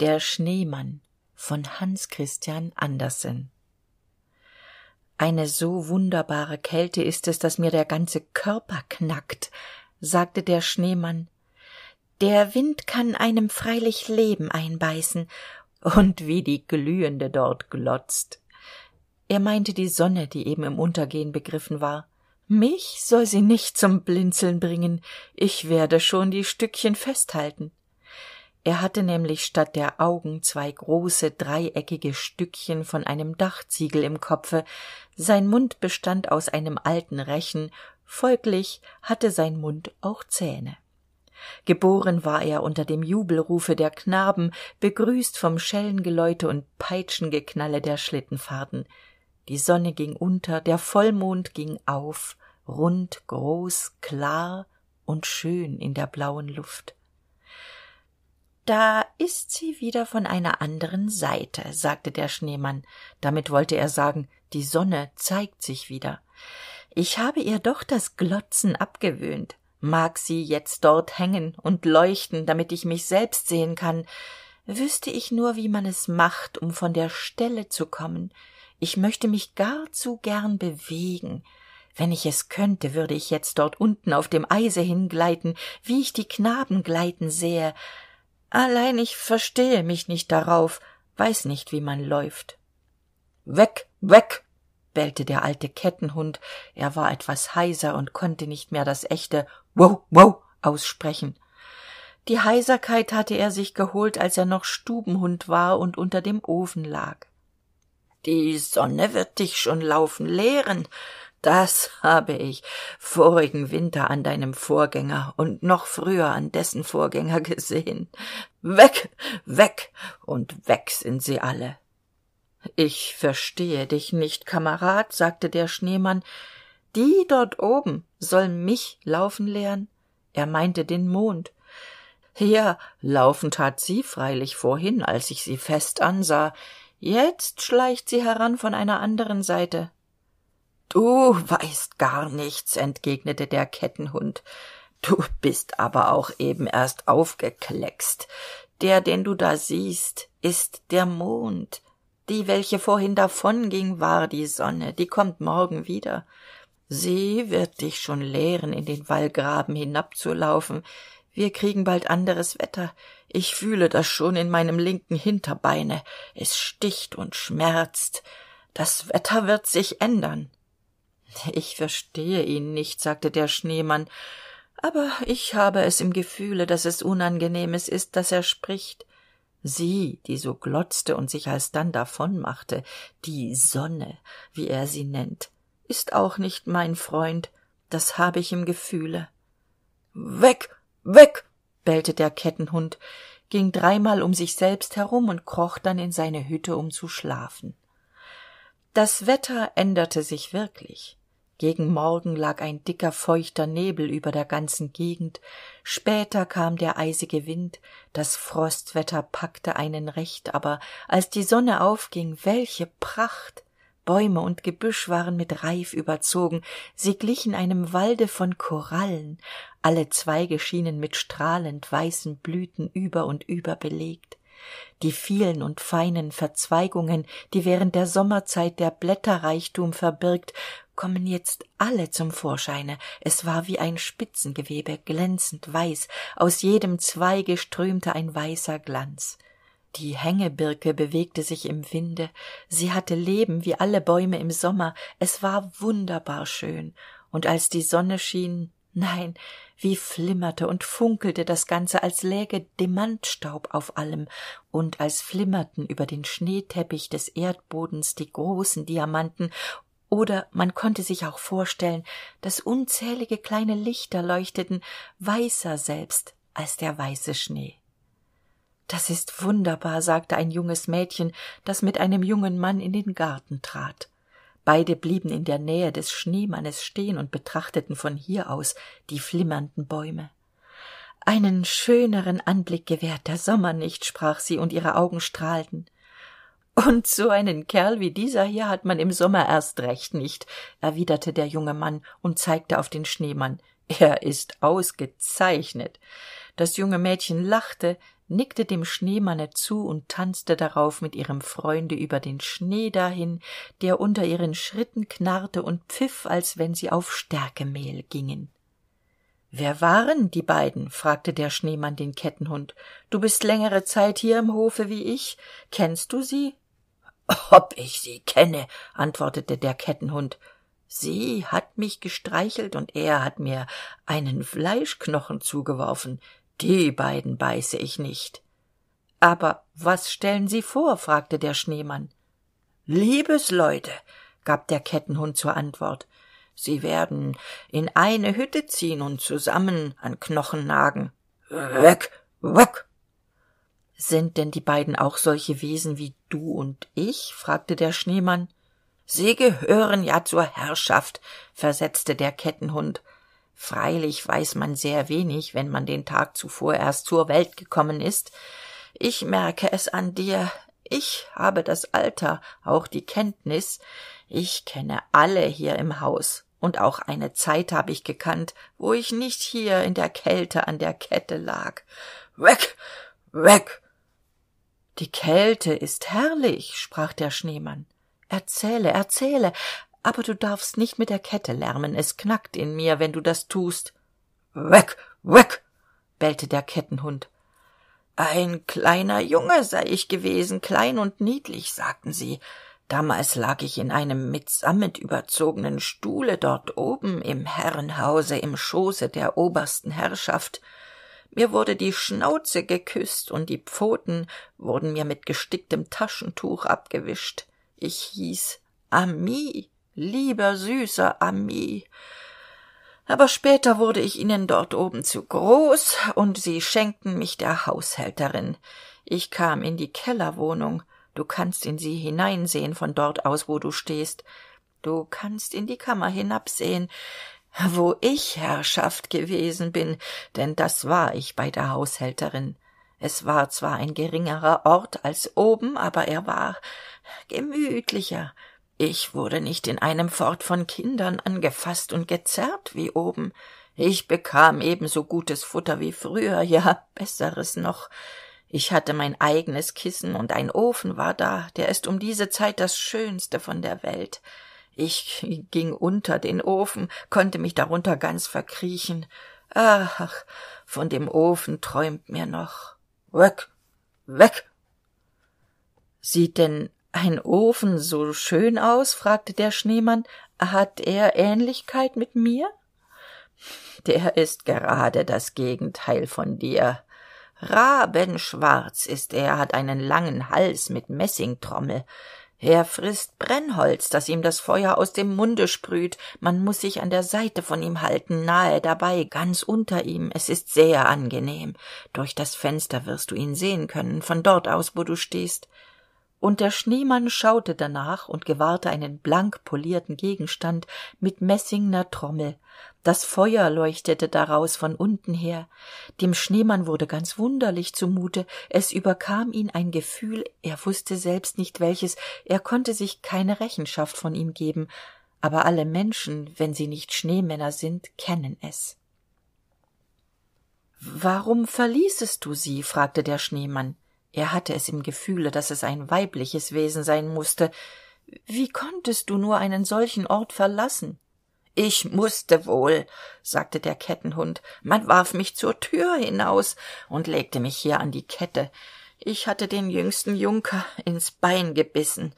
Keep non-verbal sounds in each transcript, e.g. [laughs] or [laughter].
Der Schneemann von Hans Christian Andersen Eine so wunderbare Kälte ist es, dass mir der ganze Körper knackt, sagte der Schneemann. Der Wind kann einem freilich Leben einbeißen, und wie die Glühende dort glotzt. Er meinte die Sonne, die eben im Untergehen begriffen war. Mich soll sie nicht zum Blinzeln bringen, ich werde schon die Stückchen festhalten er hatte nämlich statt der augen zwei große dreieckige stückchen von einem dachziegel im kopfe. Sein mund bestand aus einem alten rechen. Folglich hatte sein mund auch zähne. Geboren war er unter dem jubelrufe der knaben begrüßt vom schellengeläute und peitschengeknalle der schlittenfahrten. Die sonne ging unter der vollmond ging auf rund groß klar und schön in der blauen luft da ist sie wieder von einer anderen seite sagte der schneemann. Damit wollte er sagen die sonne zeigt sich wieder. Ich habe ihr doch das glotzen abgewöhnt. Mag sie jetzt dort hängen und leuchten damit ich mich selbst sehen kann? Wüßte ich nur wie man es macht um von der stelle zu kommen. Ich möchte mich gar zu gern bewegen. Wenn ich es könnte würde ich jetzt dort unten auf dem eise hingleiten wie ich die knaben gleiten sehe allein ich verstehe mich nicht darauf weiß nicht wie man läuft. Weg weg bellte der alte kettenhund. Er war etwas heiser und konnte nicht mehr das echte wow wow aussprechen. Die heiserkeit hatte er sich geholt als er noch stubenhund war und unter dem ofen lag. Die sonne wird dich schon laufen lehren das habe ich vorigen winter an deinem vorgänger und noch früher an dessen vorgänger gesehen. Weg weg und weg sind sie alle. Ich verstehe dich nicht kamerad sagte der schneemann. Die dort oben soll mich laufen lehren er meinte den mond. Ja laufen tat sie freilich vorhin als ich sie fest ansah. Jetzt schleicht sie heran von einer anderen seite du weißt gar nichts entgegnete der kettenhund. Du bist aber auch eben erst aufgekleckst. Der den du da siehst ist der mond. Die welche vorhin davonging war die sonne. Die kommt morgen wieder. Sie wird dich schon lehren in den wallgraben hinabzulaufen. Wir kriegen bald anderes wetter. Ich fühle das schon in meinem linken hinterbeine. Es sticht und schmerzt. Das wetter wird sich ändern ich verstehe ihn nicht sagte der schneemann aber ich habe es im gefühle dass es unangenehmes ist dass er spricht. Sie die so glotzte und sich alsdann davonmachte die sonne wie er sie nennt ist auch nicht mein freund. Das habe ich im gefühle. Weg weg bellte der kettenhund ging dreimal um sich selbst herum und kroch dann in seine hütte um zu schlafen. Das wetter änderte sich wirklich gegen morgen lag ein dicker feuchter nebel über der ganzen gegend. Später kam der eisige wind. Das frostwetter packte einen recht aber als die sonne aufging welche pracht! Bäume und gebüsch waren mit reif überzogen. Sie glichen einem walde von korallen. Alle zweige schienen mit strahlend weißen blüten über und über belegt. Die vielen und feinen verzweigungen die während der sommerzeit der blätterreichtum verbirgt kommen jetzt alle zum vorscheine. Es war wie ein spitzengewebe glänzend weiß. Aus jedem zweige strömte ein weißer glanz. Die hängebirke bewegte sich im winde. Sie hatte leben wie alle bäume im sommer. Es war wunderbar schön. Und als die sonne schien nein wie flimmerte und funkelte das ganze als läge demantstaub auf allem. Und als flimmerten über den schneeteppich des erdbodens die großen diamanten oder man konnte sich auch vorstellen dass unzählige kleine lichter leuchteten weißer selbst als der weiße schnee. Das ist wunderbar sagte ein junges mädchen das mit einem jungen mann in den garten trat. Beide blieben in der nähe des schneemannes stehen und betrachteten von hier aus die flimmernden bäume. Einen schöneren anblick gewährt der sommer nicht sprach sie und ihre augen strahlten und so einen kerl wie dieser hier hat man im sommer erst recht nicht erwiderte der junge mann und zeigte auf den schneemann. Er ist ausgezeichnet. Das junge mädchen lachte nickte dem schneemanne zu und tanzte darauf mit ihrem freunde über den schnee dahin der unter ihren schritten knarrte und pfiff als wenn sie auf stärkemehl gingen. Wer waren die beiden? fragte der schneemann den kettenhund. Du bist längere zeit hier im hofe wie ich. Kennst du sie ob ich sie kenne antwortete der kettenhund. Sie hat mich gestreichelt und er hat mir einen fleischknochen zugeworfen. Die beiden beiße ich nicht. Aber was stellen sie vor? fragte der schneemann. Liebesleute gab der kettenhund zur antwort. Sie werden in eine hütte ziehen und zusammen an knochen nagen. Weg weg sind denn die beiden auch solche wesen wie du und ich? fragte der schneemann. Sie gehören ja zur herrschaft versetzte der kettenhund. Freilich weiß man sehr wenig wenn man den tag zuvor erst zur welt gekommen ist. Ich merke es an dir. Ich habe das alter auch die kenntnis. Ich kenne alle hier im haus. Und auch eine zeit habe ich gekannt wo ich nicht hier in der kälte an der kette lag. Weg weg die kälte ist herrlich sprach der schneemann. Erzähle erzähle aber du darfst nicht mit der kette lärmen. Es knackt in mir wenn du das tust. Weg weg bellte der kettenhund. Ein kleiner junge sei ich gewesen klein und niedlich sagten sie. Damals lag ich in einem mit sammet überzogenen stuhle dort oben im herrenhause im schoße der obersten herrschaft mir wurde die schnauze geküsst und die pfoten wurden mir mit gesticktem taschentuch abgewischt. Ich hieß ami lieber süßer ami. Aber später wurde ich ihnen dort oben zu groß und sie schenkten mich der haushälterin. Ich kam in die kellerwohnung. Du kannst in sie hineinsehen von dort aus wo du stehst. Du kannst in die kammer hinabsehen wo ich herrschaft gewesen bin denn das war ich bei der haushälterin. Es war zwar ein geringerer ort als oben aber er war gemütlicher. Ich wurde nicht in einem fort von kindern angefaßt und gezerrt wie oben. Ich bekam ebenso gutes futter wie früher ja besseres noch. Ich hatte mein eigenes kissen und ein ofen war da. Der ist um diese zeit das schönste von der welt ich ging unter den ofen konnte mich darunter ganz verkriechen. Ach von dem ofen träumt mir noch. Weg weg! Sieht denn ein ofen so schön aus? fragte der schneemann. Hat er ähnlichkeit mit mir? Der ist gerade das gegenteil von dir. Rabenschwarz ist er hat einen langen hals mit messingtrommel er frißt brennholz das ihm das feuer aus dem munde sprüht. Man muss sich an der seite von ihm halten nahe dabei ganz unter ihm. Es ist sehr angenehm. Durch das fenster wirst du ihn sehen können von dort aus wo du stehst. Und der schneemann schaute danach und gewahrte einen blank polierten gegenstand mit messingner trommel das feuer leuchtete daraus von unten her. Dem schneemann wurde ganz wunderlich zumute. Es überkam ihn ein gefühl er wusste selbst nicht welches. Er konnte sich keine rechenschaft von ihm geben. Aber alle menschen wenn sie nicht schneemänner sind kennen es. Warum verließest du sie? fragte der schneemann. Er hatte es im gefühle dass es ein weibliches wesen sein musste wie konntest du nur einen solchen ort verlassen ich musste wohl sagte der kettenhund. Man warf mich zur tür hinaus und legte mich hier an die kette. Ich hatte den jüngsten junker ins bein gebissen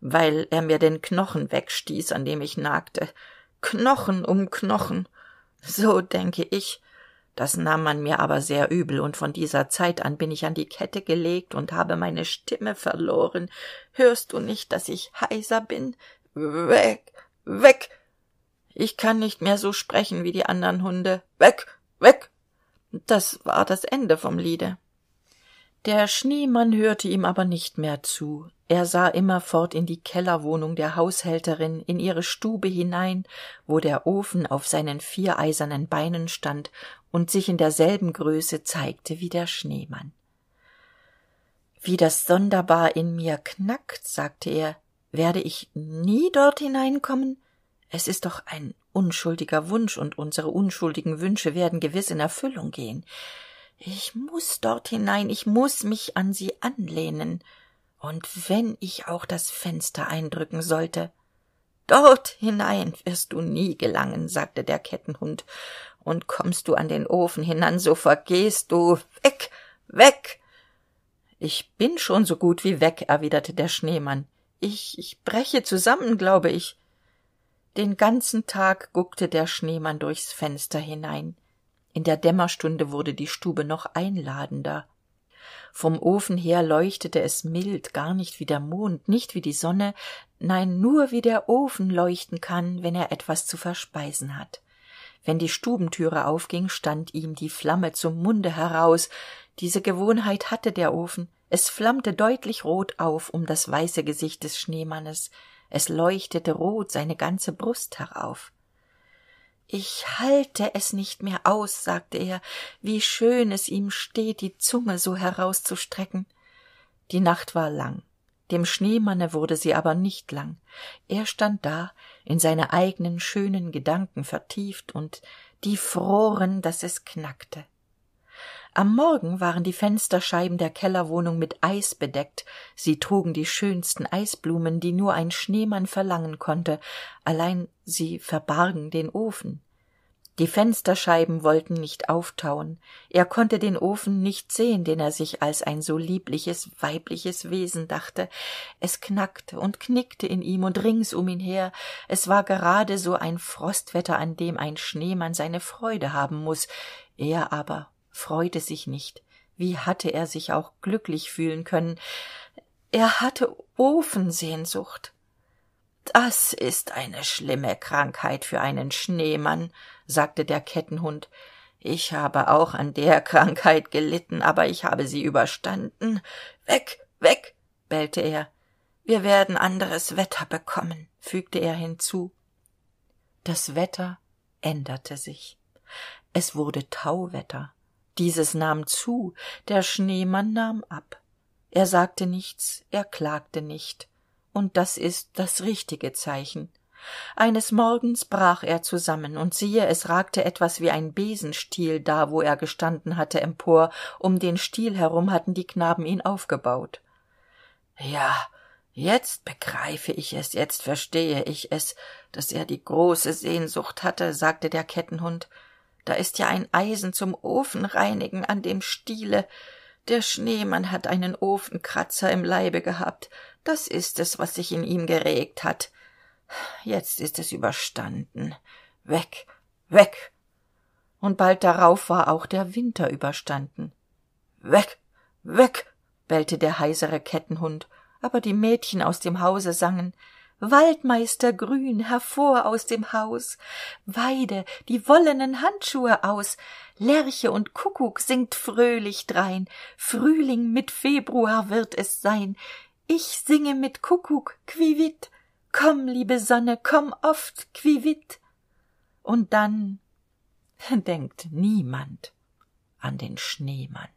weil er mir den knochen wegstieß an dem ich nagte. Knochen um knochen. So denke ich. Das nahm man mir aber sehr übel und von dieser zeit an bin ich an die kette gelegt und habe meine stimme verloren. Hörst du nicht dass ich heiser bin? Weg weg ich kann nicht mehr so sprechen wie die andern hunde. Weg weg! Das war das ende vom liede. Der schneemann hörte ihm aber nicht mehr zu. Er sah immerfort in die kellerwohnung der haushälterin in ihre stube hinein wo der ofen auf seinen vier eisernen beinen stand und sich in derselben größe zeigte wie der schneemann. Wie das sonderbar in mir knackt sagte er werde ich nie dort hineinkommen es ist doch ein unschuldiger wunsch und unsere unschuldigen wünsche werden gewiss in erfüllung gehen. Ich muss dort hinein ich muss mich an sie anlehnen. Und wenn ich auch das fenster eindrücken sollte dort hinein wirst du nie gelangen sagte der kettenhund. Und kommst du an den ofen hinan so vergehst du. Weg weg! Ich bin schon so gut wie weg erwiderte der schneemann. Ich ich breche zusammen glaube ich den ganzen tag guckte der schneemann durchs fenster hinein. In der dämmerstunde wurde die stube noch einladender. Vom ofen her leuchtete es mild gar nicht wie der mond nicht wie die sonne nein nur wie der ofen leuchten kann wenn er etwas zu verspeisen hat. Wenn die stubentüre aufging stand ihm die flamme zum munde heraus. Diese gewohnheit hatte der ofen. Es flammte deutlich rot auf um das weiße gesicht des schneemannes es leuchtete rot seine ganze brust herauf. Ich halte es nicht mehr aus sagte er wie schön es ihm steht die zunge so herauszustrecken. Die nacht war lang. Dem schneemanne wurde sie aber nicht lang. Er stand da in seine eigenen schönen gedanken vertieft und die froren dass es knackte am morgen waren die fensterscheiben der kellerwohnung mit eis bedeckt. Sie trugen die schönsten eisblumen die nur ein schneemann verlangen konnte. Allein sie verbargen den ofen. Die fensterscheiben wollten nicht auftauen. Er konnte den ofen nicht sehen den er sich als ein so liebliches weibliches wesen dachte. Es knackte und knickte in ihm und rings um ihn her. Es war gerade so ein frostwetter an dem ein schneemann seine freude haben muss er aber freute sich nicht. Wie hatte er sich auch glücklich fühlen können? Er hatte ofensehnsucht. Das ist eine schlimme krankheit für einen schneemann sagte der kettenhund. Ich habe auch an der [laughs] krankheit gelitten aber ich habe sie überstanden. Weg weg bellte er. Wir werden anderes wetter bekommen fügte er hinzu. Das wetter änderte sich. Es wurde tauwetter dieses nahm zu der schneemann nahm ab. Er sagte nichts er klagte nicht. Und das ist das richtige zeichen. Eines morgens brach er zusammen und siehe es ragte etwas wie ein besenstiel da wo er gestanden hatte empor. Um den stiel herum hatten die knaben ihn aufgebaut. Ja jetzt begreife ich es jetzt verstehe ich es dass er die große sehnsucht hatte sagte der kettenhund da ist ja ein eisen zum ofenreinigen an dem stiele. Der schneemann hat einen ofenkratzer im leibe gehabt. Das ist es was sich in ihm geregt hat. Jetzt ist es überstanden. Weg weg. Und bald darauf war auch der winter überstanden. Weg weg bellte der heisere kettenhund. Aber die mädchen aus dem hause sangen waldmeister grün hervor aus dem haus. Weide die wollenen handschuhe aus. Lerche und kuckuck singt fröhlich drein. Frühling mit februar wird es sein. Ich singe mit kuckuck quivitt komm liebe sonne komm oft quivitt und dann [laughs] denkt niemand an den schneemann